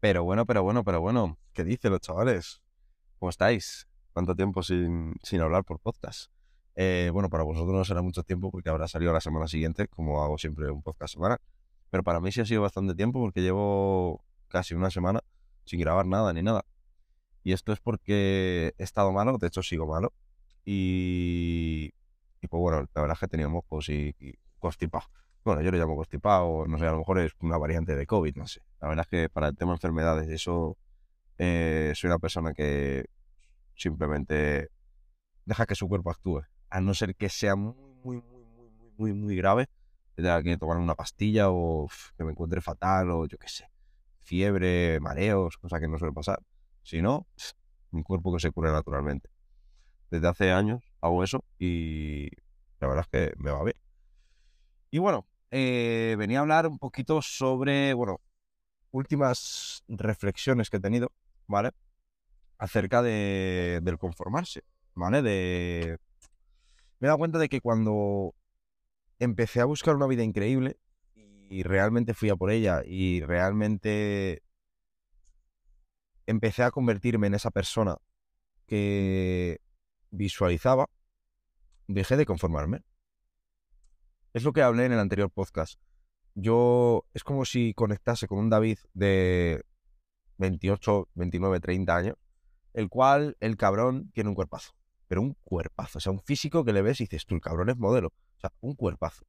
Pero bueno, pero bueno, pero bueno. ¿Qué dicen los chavales? ¿Cómo estáis? ¿Cuánto tiempo sin, sin hablar por podcast? Eh, bueno, para vosotros no será mucho tiempo porque habrá salido la semana siguiente, como hago siempre un podcast semana. Pero para mí sí ha sido bastante tiempo porque llevo casi una semana sin grabar nada ni nada. Y esto es porque he estado malo, de hecho sigo malo. Y, y pues bueno, la verdad es que he tenido mocos y, y constipado. Bueno, yo lo llamo constipado, no sé, a lo mejor es una variante de COVID, no sé. La verdad es que para el tema de enfermedades, eso eh, soy una persona que simplemente deja que su cuerpo actúe. A no ser que sea muy, muy, muy, muy, muy, muy, grave, tenga que tomar una pastilla o uf, que me encuentre fatal o yo qué sé, fiebre, mareos, cosa que no suele pasar. Si no, pf, un cuerpo que se cure naturalmente. Desde hace años hago eso y la verdad es que me va bien. Y bueno, eh, venía a hablar un poquito sobre, bueno, últimas reflexiones que he tenido, ¿vale? Acerca de, del conformarse, ¿vale? De... Me he dado cuenta de que cuando empecé a buscar una vida increíble y realmente fui a por ella y realmente empecé a convertirme en esa persona que visualizaba, dejé de conformarme. Es lo que hablé en el anterior podcast. Yo es como si conectase con un David de 28, 29, 30 años, el cual el cabrón tiene un cuerpazo, pero un cuerpazo, o sea, un físico que le ves y dices, tú, el cabrón es modelo, o sea, un cuerpazo.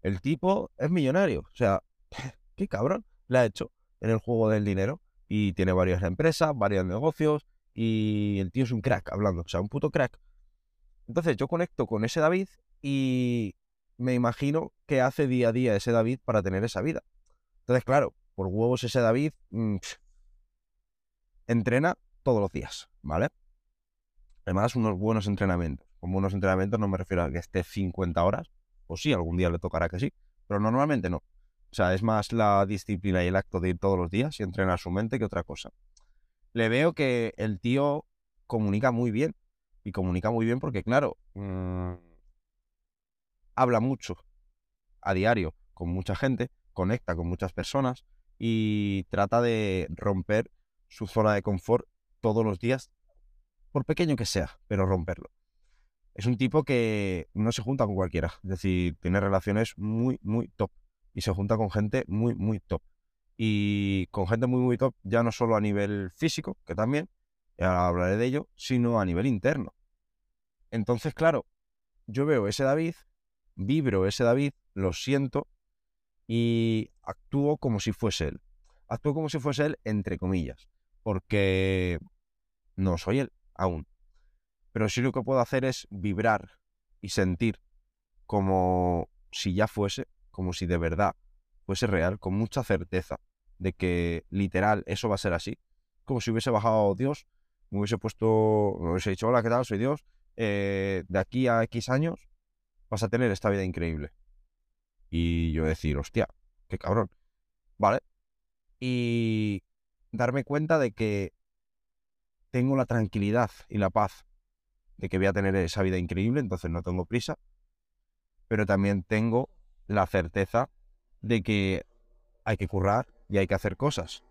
El tipo es millonario, o sea, qué cabrón le ha hecho en el juego del dinero y tiene varias empresas, varios negocios y el tío es un crack hablando, o sea, un puto crack. Entonces yo conecto con ese David y me imagino que hace día a día ese David para tener esa vida. Entonces, claro, por huevos ese David mm, entrena todos los días, ¿vale? Además, unos buenos entrenamientos. Con buenos entrenamientos no me refiero a que esté 50 horas, o sí, algún día le tocará que sí, pero normalmente no. O sea, es más la disciplina y el acto de ir todos los días y entrenar su mente que otra cosa. Le veo que el tío comunica muy bien. Y comunica muy bien porque, claro, mm, habla mucho a diario con mucha gente, conecta con muchas personas y trata de romper su zona de confort todos los días, por pequeño que sea, pero romperlo. Es un tipo que no se junta con cualquiera, es decir, tiene relaciones muy, muy top y se junta con gente muy, muy top. Y con gente muy, muy top, ya no solo a nivel físico, que también, ahora hablaré de ello, sino a nivel interno. Entonces, claro, yo veo ese David, vibro ese David, lo siento y actúo como si fuese él. Actúo como si fuese él, entre comillas, porque no soy él aún. Pero sí lo que puedo hacer es vibrar y sentir como si ya fuese, como si de verdad fuese real, con mucha certeza de que literal eso va a ser así. Como si hubiese bajado Dios, me hubiese puesto, me hubiese dicho, hola, ¿qué tal? Soy Dios. eh, de aquí a X años vas a tener esta vida increíble. Y yo decir, hostia, qué cabrón. ¿Vale? Y darme cuenta de que tengo la tranquilidad y la paz de que voy a tener esa vida increíble, entonces no tengo prisa, pero también tengo la certeza de que hay que currar y hay que hacer cosas.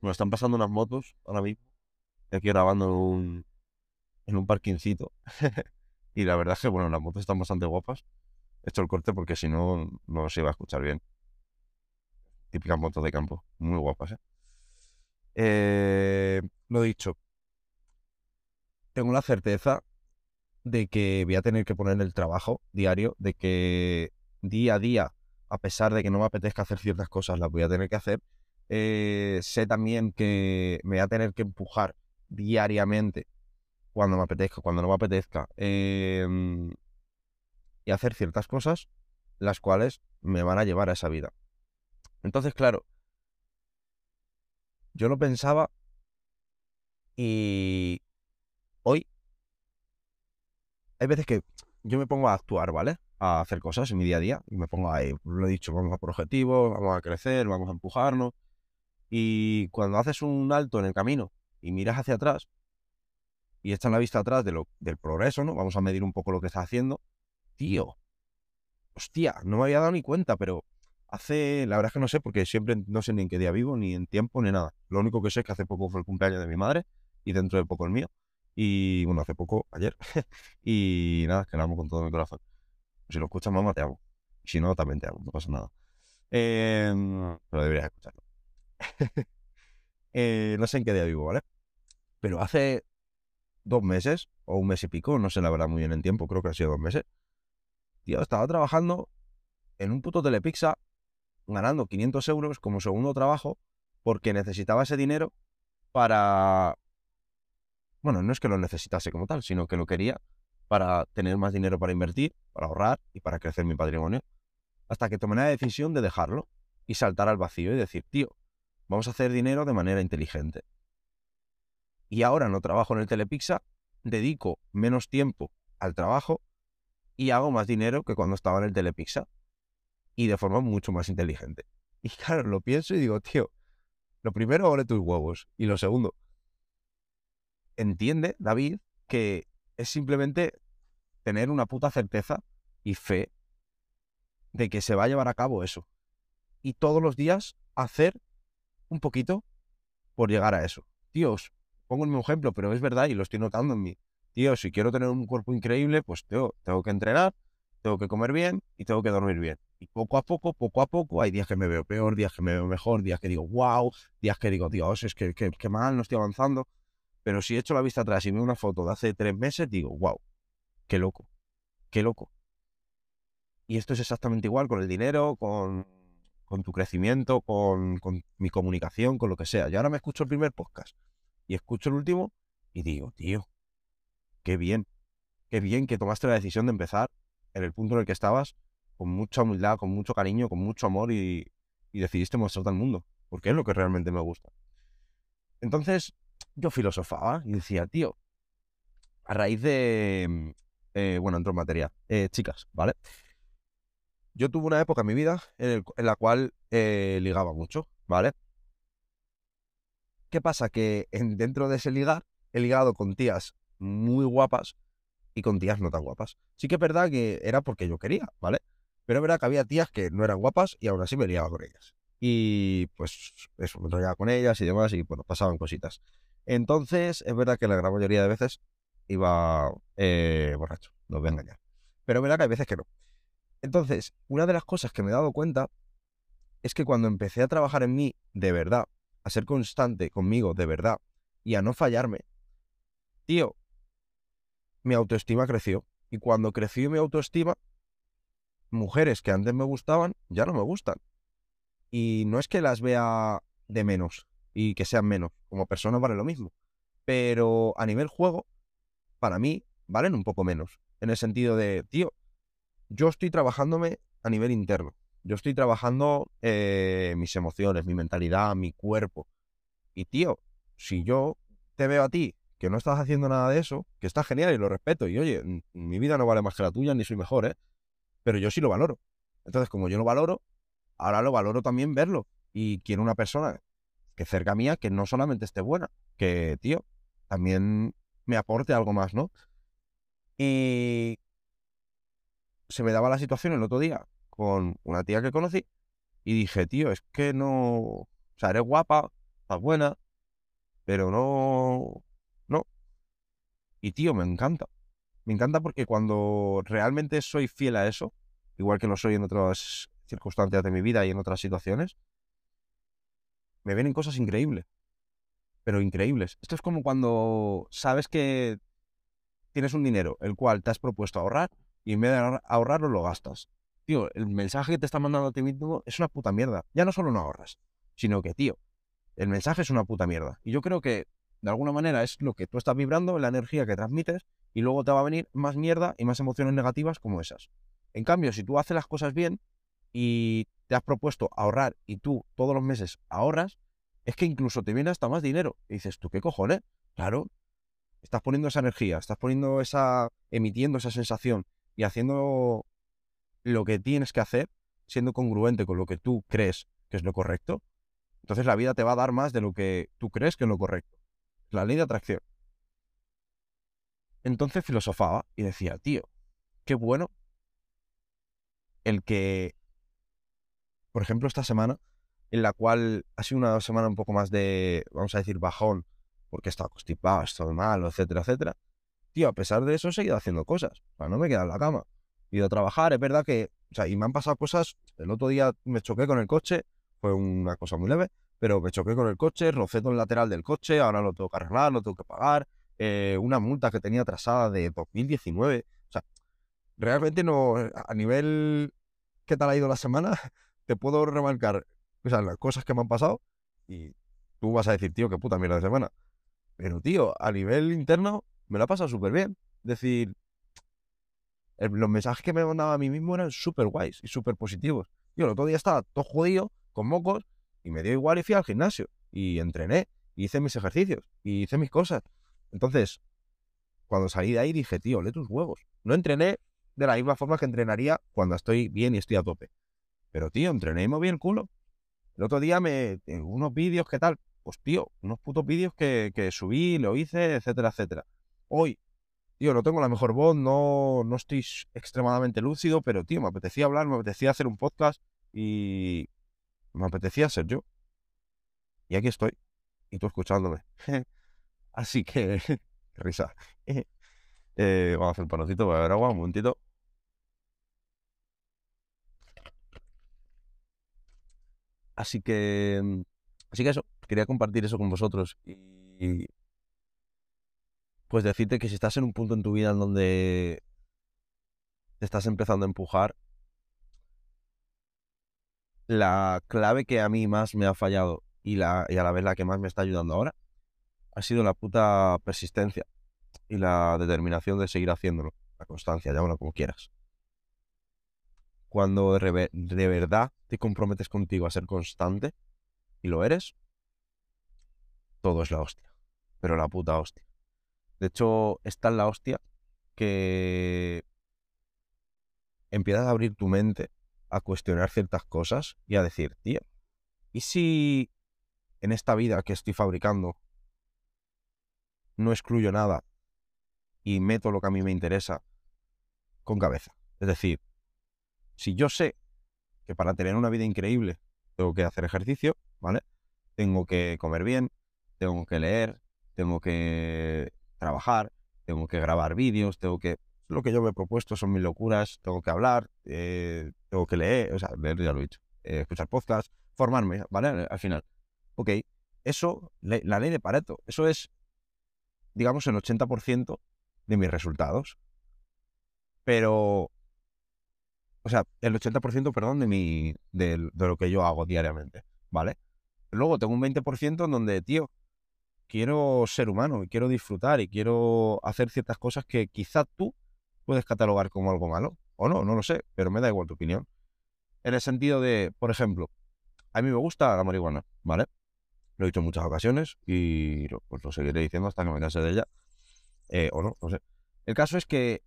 Me están pasando unas motos ahora mismo, estoy aquí grabando en un, en un parquincito, y la verdad es que, bueno, las motos están bastante guapas. He hecho el corte porque si no, no se iba a escuchar bien. Típicas motos de campo, muy guapas, ¿eh? Eh, lo dicho, tengo la certeza de que voy a tener que poner el trabajo diario, de que día a día, a pesar de que no me apetezca hacer ciertas cosas, las voy a tener que hacer. Eh, sé también que me voy a tener que empujar diariamente cuando me apetezca, cuando no me apetezca, em, y hacer ciertas cosas, las cuales me van a llevar a esa vida. Entonces, claro, yo lo pensaba y hoy hay veces que yo me pongo a actuar, ¿vale? A hacer cosas en mi día a día y me pongo ahí, lo he dicho, vamos a por objetivos, vamos a crecer, vamos a empujarnos. Y cuando haces un alto en el camino y miras hacia atrás y echas la vista atrás de lo, del progreso, ¿no? Vamos a medir un poco lo que estás haciendo. Tío, hostia, no me había dado ni cuenta, pero hace, la verdad es que no sé, porque siempre no sé ni en qué día vivo, ni en tiempo, ni nada. Lo único que sé es que hace poco fue el cumpleaños de mi madre y dentro de poco el mío. Y bueno, hace poco, ayer. y nada, que la amo con todo mi corazón. Si lo escuchas, mamá, te amo. Si no, también te amo, no pasa nada. Em, pero deberías escucharlo. Eh, no sé en qué día vivo, ¿vale? Pero hace dos meses, o un mes y pico, no sé la verdad muy bien en tiempo, creo que ha sido dos meses. Tío, estaba trabajando en un puto telepizza, ganando 500 euros como segundo trabajo, porque necesitaba ese dinero para... Bueno, no es que lo necesitase como tal, sino que lo quería para tener más dinero para invertir, para ahorrar y para crecer mi patrimonio. Hasta que tomé la decisión de dejarlo y saltar al vacío y decir, tío, vamos a hacer dinero de manera inteligente. Y ahora no trabajo en el Telepizza, dedico menos tiempo al trabajo y hago más dinero que cuando estaba en el Telepizza. Y de forma mucho más inteligente. Y claro, lo pienso y digo, tío, lo primero, ole tus huevos. Y lo segundo, entiende, David, que es simplemente tener una puta certeza y fe de que se va a llevar a cabo eso. Y todos los días hacer un poquito por llegar a eso. Tíos, pongo el mismo ejemplo, pero es verdad y lo estoy notando en mí. Tío, si quiero tener un cuerpo increíble, pues tengo, que entrenar, tengo que comer bien y tengo que dormir bien. Y poco a poco, poco a poco, hay días que me veo peor, días que me veo mejor, días que digo, wow, días que digo, Dios, es que, que, mal, no estoy avanzando. Pero si echo la vista atrás y veo una foto de hace tres meses, digo, wow, qué loco, qué loco. Y esto es exactamente igual con el dinero, con, tu crecimiento, con, con, mi comunicación, con lo que sea. Yo ahora me escucho el primer podcast y escucho el último y digo, tío, qué bien, qué bien que tomaste la decisión de empezar en el punto en el que estabas, con mucha humildad, con mucho cariño, con mucho amor y, decidiste mostrarte al mundo, porque es lo que realmente me gusta. Entonces, yo filosofaba y decía, tío, a raíz de... Eh, bueno, entro en materia. Eh, chicas, ¿vale? Yo tuve una época en mi vida en, la cual eh, ligaba mucho, ¿vale? ¿Qué pasa? Que dentro de ese ligar he ligado con tías muy guapas y con tías no tan guapas. Sí que es verdad que era porque yo quería, ¿vale? Pero es verdad que había tías que no eran guapas y aún así me liaba con ellas. Y pues eso, me enrollaba con ellas y demás y bueno, pasaban cositas. Entonces, es verdad que la gran mayoría de veces iba eh, borracho, no voy a engañar. Pero es verdad que hay veces que no. Entonces, una de las cosas que me he dado cuenta es que cuando empecé a trabajar en mí de verdad, a ser constante conmigo de verdad y a no fallarme, tío, mi autoestima creció. Y cuando creció mi autoestima, mujeres que antes me gustaban ya no me gustan. Y no es que las vea de menos y que sean menos, como persona vale lo mismo. Pero a nivel juego, para mí, valen un poco menos. En el sentido de, tío, yo estoy trabajándome a nivel interno. Yo estoy trabajando eh, mis emociones, mi mentalidad, mi cuerpo. Y tío, si yo te veo a ti que no estás haciendo nada de eso, que está genial y lo respeto. Y oye, mi vida no vale más que la tuya, ni soy mejor, ¿eh? Pero yo sí lo valoro. Entonces, como yo lo valoro, ahora lo valoro también verlo. Y quiero una persona que cerca mía que no solamente esté buena, que, tío, también me aporte algo más, ¿no? Y se me daba la situación el otro día con una tía que conocí y dije, tío, es que no... O sea, eres guapa, estás buena, pero no... No. Y tío, me encanta. Me encanta porque cuando realmente soy fiel a eso, igual que lo soy en otras circunstancias de mi vida y en otras situaciones, me vienen cosas increíbles. Pero increíbles. Esto es como cuando sabes que tienes un dinero, el cual te has propuesto ahorrar, y en vez de ahorrarlo lo gastas. Tío, el mensaje que te está mandando a ti mismo es una puta mierda. Ya no solo no ahorras, sino que, tío, el mensaje es una puta mierda. Y yo creo que, de alguna manera, es lo que tú estás vibrando, la energía que transmites, y luego te va a venir más mierda y más emociones negativas como esas. En cambio, si tú haces las cosas bien y te has propuesto ahorrar y tú todos los meses ahorras, es que incluso te viene hasta más dinero. Y dices, ¿tú qué cojones? Claro, estás poniendo esa energía, estás poniendo esa, emitiendo esa sensación y haciendo lo que tienes que hacer, siendo congruente con lo que tú crees que es lo correcto, entonces la vida te va a dar más de lo que tú crees que es lo correcto. La ley de atracción. Entonces filosofaba y decía, tío, qué bueno el que por ejemplo, esta semana, en la cual ha sido una semana un poco más de, vamos a decir, bajón, porque he estado constipado, he estado malo, etcétera, etcétera. Tío, a pesar de eso he seguido haciendo cosas. O sea, no me he quedado en la cama. Ido a trabajar, es verdad que, o sea, y me han pasado cosas. El otro día me choqué con el coche, fue una cosa muy leve, pero me choqué con el coche, rocé todo el lateral del coche, ahora lo tengo que arreglar, lo tengo que pagar. Eh, una multa que tenía atrasada de 2019. O sea, realmente no, a nivel qué tal ha ido la semana, te puedo remarcar o sea, las cosas que me han pasado y tú vas a decir, tío, qué puta mierda de semana. Pero, tío, a nivel interno me lo ha pasado súper bien. Es decir, los mensajes que me mandaba a mí mismo eran súper guays y súper positivos. Yo el otro día estaba todo jodido, con mocos, y me dio igual y fui al gimnasio. Y entrené, y hice mis ejercicios, y hice mis cosas. Entonces, cuando salí de ahí dije, tío, lee tus huevos. No entrené de la misma forma que entrenaría cuando estoy bien y estoy a tope. Pero, tío, entrené y moví el culo. El otro día me. unos vídeos, ¿qué tal? Pues, tío, unos putos vídeos que, que subí, lo hice, etcétera, etcétera. Hoy, tío, no tengo la mejor voz, no, no estoy extremadamente lúcido, pero, tío, me apetecía hablar, me apetecía hacer un podcast y me apetecía ser yo. Y aquí estoy. Y tú escuchándome. Así que, risa. Eh, vamos a hacer un panocito, voy a ver agua, un momentito. Así que, mm, así que eso, quería compartir eso con vosotros y pues decirte que si estás en un punto en tu vida en donde te estás empezando a empujar, la clave que a mí más me ha fallado y, la, y a la vez la que más me está ayudando ahora ha sido la puta persistencia y la determinación de seguir haciéndolo, la constancia, llámalo como quieras cuando de verdad te comprometes contigo a ser constante y lo eres, todo es la hostia. Pero la puta hostia. De hecho, está en la hostia que empiezas a abrir tu mente a cuestionar ciertas cosas y a decir, tío, ¿y si en esta vida que estoy fabricando no excluyo nada y meto lo que a mí me interesa con cabeza? Es decir, si yo sé que para tener una vida increíble tengo que hacer ejercicio, ¿vale? Tengo que comer bien, tengo que leer, tengo que trabajar, tengo que grabar vídeos, tengo que... Lo que yo me he propuesto son mis locuras, tengo que hablar, eh, tengo que leer, o sea, leer ya lo he dicho, eh, escuchar podcasts, formarme, ¿vale? Al final. Ok, eso, la ley de Pareto, eso es, digamos, el 80% de mis resultados. Pero o sea, el 80%, perdón, de, mi, de, lo que yo hago diariamente, ¿vale? Luego tengo un 20% en donde, tío, quiero ser humano y quiero disfrutar y quiero hacer ciertas cosas que quizá tú puedes catalogar como algo malo. O no, no lo sé, pero me da igual tu opinión. En el sentido de, por ejemplo, a mí me gusta la marihuana, ¿vale? Lo he dicho en muchas ocasiones y pues lo seguiré diciendo hasta que me canse de ella. Eh, o no, no sé. El caso es que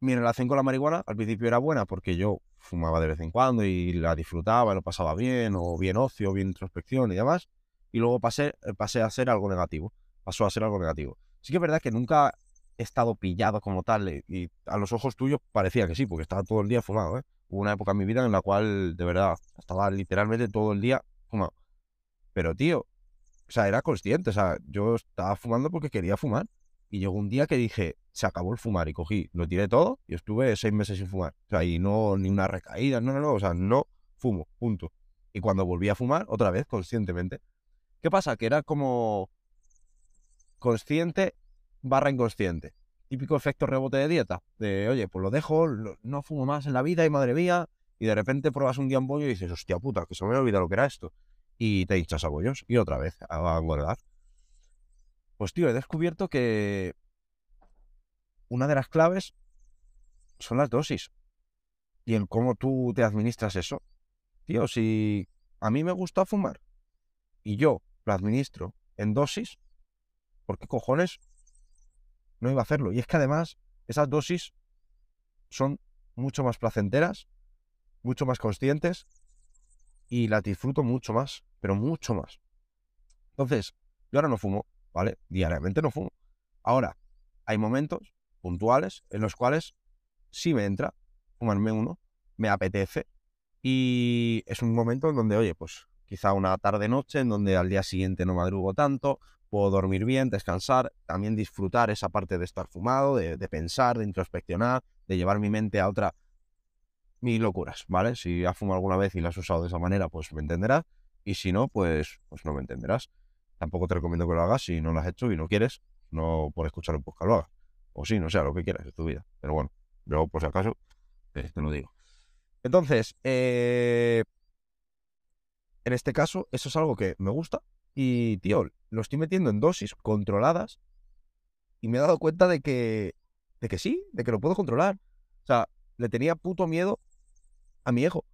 mi relación con la marihuana al principio era buena porque yo fumaba de vez en cuando y la disfrutaba, lo pasaba bien, o bien ocio, bien introspección y demás. Y luego pasé, eh, pasé a ser algo negativo. Pasó a ser algo negativo. Sí que es verdad que nunca he estado pillado como tal eh, y a los ojos tuyos parecía que sí, porque estaba todo el día fumado. ¿eh? Hubo una época en mi vida en la cual de verdad estaba literalmente todo el día fumado. Pero tío, o sea, era consciente, o sea, yo estaba fumando porque quería fumar. Y llegó un día que dije, se acabó el fumar y cogí, lo tiré todo y estuve seis meses sin fumar. O sea, y no, ni una recaída, no, no, no, o sea, no fumo, punto. Y cuando volví a fumar, otra vez, conscientemente. ¿Qué pasa? Que era como consciente barra inconsciente. Típico efecto rebote de dieta. De, oye, pues lo dejo, no fumo más en la vida y madre mía. Y de repente pruebas un día y dices, hostia puta, que se me ha olvidado lo que era esto. Y te hinchas a bollos. Y otra vez a engordar. Pues tío, he descubierto que una de las claves son las dosis. Y en cómo tú te administras eso. Tío, si a mí me gusta fumar y yo lo administro en dosis, ¿por qué cojones no iba a hacerlo? Y es que además esas dosis son mucho más placenteras, mucho más conscientes y las disfruto mucho más, pero mucho más. Entonces, yo ahora no fumo, ¿vale? Diariamente no fumo. Ahora, hay momentos puntuales en los cuales sí me entra fumarme uno, me apetece, Y es un momento en donde, oye, pues quizá una tarde-noche en donde al día siguiente no madrugo tanto, puedo dormir bien, descansar, también disfrutar esa parte de estar fumado, de, pensar, de introspeccionar, de llevar mi mente a otra... Mil locuras, ¿vale? Si has fumado alguna vez y la has usado de esa manera, pues me entenderás. Y si no, pues, pues no me entenderás. Tampoco te recomiendo que lo hagas si no lo has hecho y no quieres, no por escuchar un podcast lo. O sí, no sé, lo que quieras, es tu vida. Pero bueno, yo por si acaso, eh, te lo digo. Entonces, eh, en este caso, eso es algo que me gusta, y, tío, lo estoy metiendo en dosis controladas y me he dado cuenta de que, de que sí, de que lo puedo controlar. O sea, le tenía puto miedo a mi ego.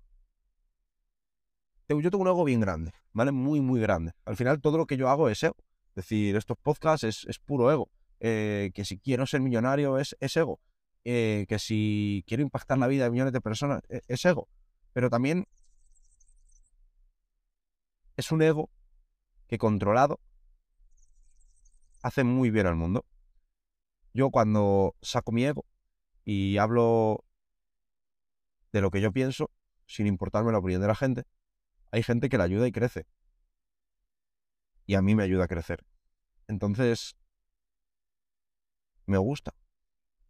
Yo tengo un ego bien grande, ¿vale? Muy, muy grande. Al final todo lo que yo hago es ego. Es decir, estos podcasts es, puro ego. Eh, que si quiero ser millonario es, ego. Eh, que si quiero impactar la vida de millones de personas es, es ego. Pero también es un ego que controlado hace muy bien al mundo. Yo cuando saco mi ego y hablo de lo que yo pienso, sin importarme la opinión de la gente, hay gente que la ayuda y crece. Y a mí me ayuda a crecer. Entonces, me gusta.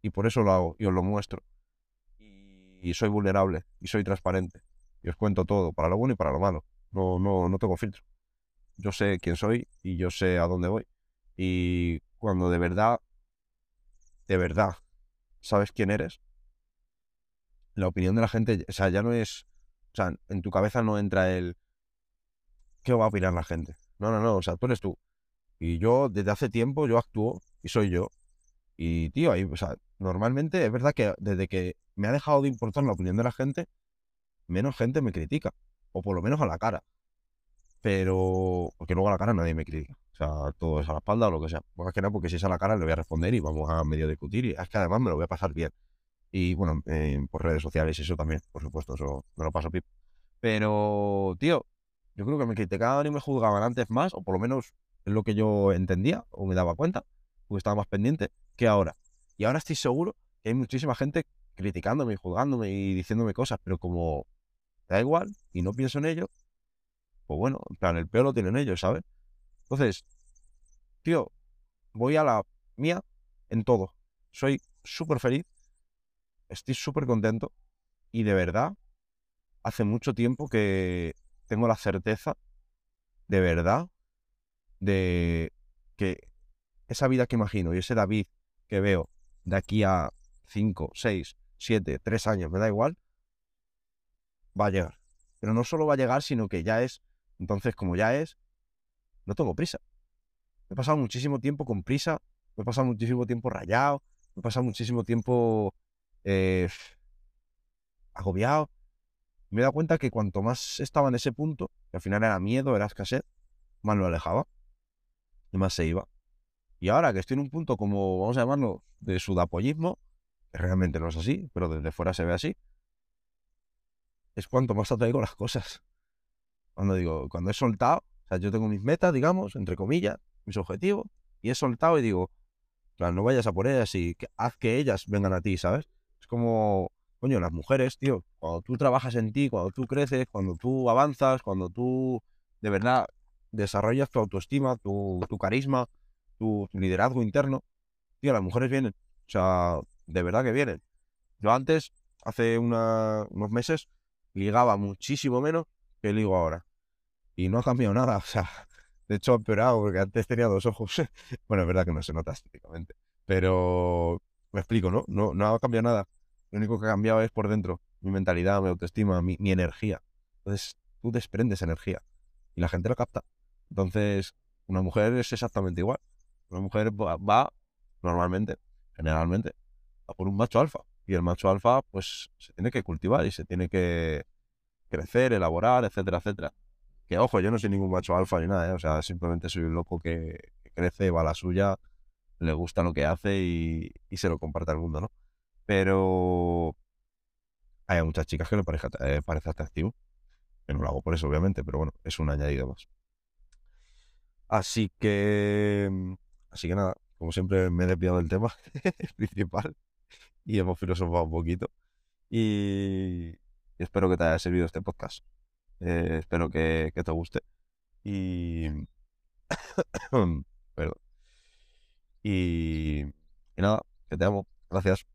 Y por eso lo hago y os lo muestro. Y soy vulnerable y soy transparente. Y os cuento todo, para lo bueno y para lo malo. No, no, no tengo filtro yo sé quién soy y yo sé a dónde voy. Y cuando de verdad, de verdad, sabes quién eres, la opinión de la gente, o sea, ya no es, o sea, en tu cabeza no entra el, ¿qué va a opinar la gente? No, no, no, o sea, tú eres tú. Y yo desde hace tiempo yo actúo y soy yo. Y tío, ahí, o sea, normalmente es verdad que desde que me ha dejado de importar la opinión de la gente, menos gente me critica. O por lo menos a la cara pero porque luego a la cara nadie me critica. O sea, todo es a la espalda o lo que sea. Más que nada porque si es a la cara le voy a responder y vamos a medio discutir. Y es que además me lo voy a pasar bien. Y bueno, por redes sociales eso también, por supuesto, eso me lo paso pip. Pero, tío, yo creo que me criticaban y me juzgaban antes más, o por lo menos es lo que yo entendía o me daba cuenta, porque estaba más pendiente que ahora. Y ahora estoy seguro que hay muchísima gente criticándome y juzgándome y diciéndome cosas, pero como da igual y no pienso en ello, pues bueno, en plan, el peor lo tienen ellos, ¿sabes? Entonces, tío, voy a la mía en todo. Soy súper feliz, estoy súper contento y de verdad, hace mucho tiempo que tengo la certeza, de verdad, de que esa vida que imagino y ese David que veo de aquí a 5, 6, 7, 3 años, me da igual, va a llegar. Pero no solo va a llegar, sino que ya es entonces, como ya es, no tengo prisa. he pasado muchísimo tiempo con prisa, he pasado muchísimo tiempo rayado, he pasado muchísimo tiempo eh, agobiado. Me he dado cuenta que cuanto más estaba en ese punto, que al final era miedo, era escasez, más lo alejaba y más se iba. Y ahora que estoy en un punto como, vamos a llamarlo, de sudapollismo, realmente no es así, pero desde fuera se ve así, es cuanto más atraigo las cosas. Cuando digo, cuando he soltado, o sea, yo tengo mis metas, digamos, entre comillas, mis objetivos, y he soltado y digo, no vayas a por ellas y haz que ellas vengan a ti, ¿sabes? Es como, coño, las mujeres, tío, cuando tú trabajas en ti, cuando tú creces, cuando tú avanzas, cuando tú de verdad desarrollas tu autoestima, tu, carisma, tu, liderazgo interno, tío, las mujeres vienen. O sea, de verdad que vienen. Yo antes, hace unos meses, ligaba muchísimo menos que ligo ahora y no ha cambiado nada. O sea, de hecho ha empeorado porque antes tenía dos ojos. bueno, es verdad que no se nota estéticamente. Pero me explico, ¿no? ¿no? No ha cambiado nada. Lo único que ha cambiado es por dentro. Mi mentalidad, mi autoestima, mi, energía. Entonces tú desprendes energía y la gente lo capta. Entonces, una mujer es exactamente igual. Una mujer va, normalmente, generalmente, a por un macho alfa. Y el macho alfa, pues, se tiene que cultivar y se tiene que crecer, elaborar, etcétera, etcétera. Que ojo, yo no soy ningún macho alfa ni nada, ¿eh? o sea, simplemente soy un loco que, crece, va a la suya, le gusta lo que hace y, se lo comparte al mundo, ¿no? Pero hay muchas chicas que le parece, eh, parece atractivo. Que no lo hago por eso, obviamente, pero bueno, es un añadido más. Así que. Así que nada, como siempre me he desviado del tema principal y hemos filosofado un poquito. Y, espero que te haya servido este podcast. Eh, espero que, que te guste. Y... Perdón. Y... y nada, que te amo. Gracias.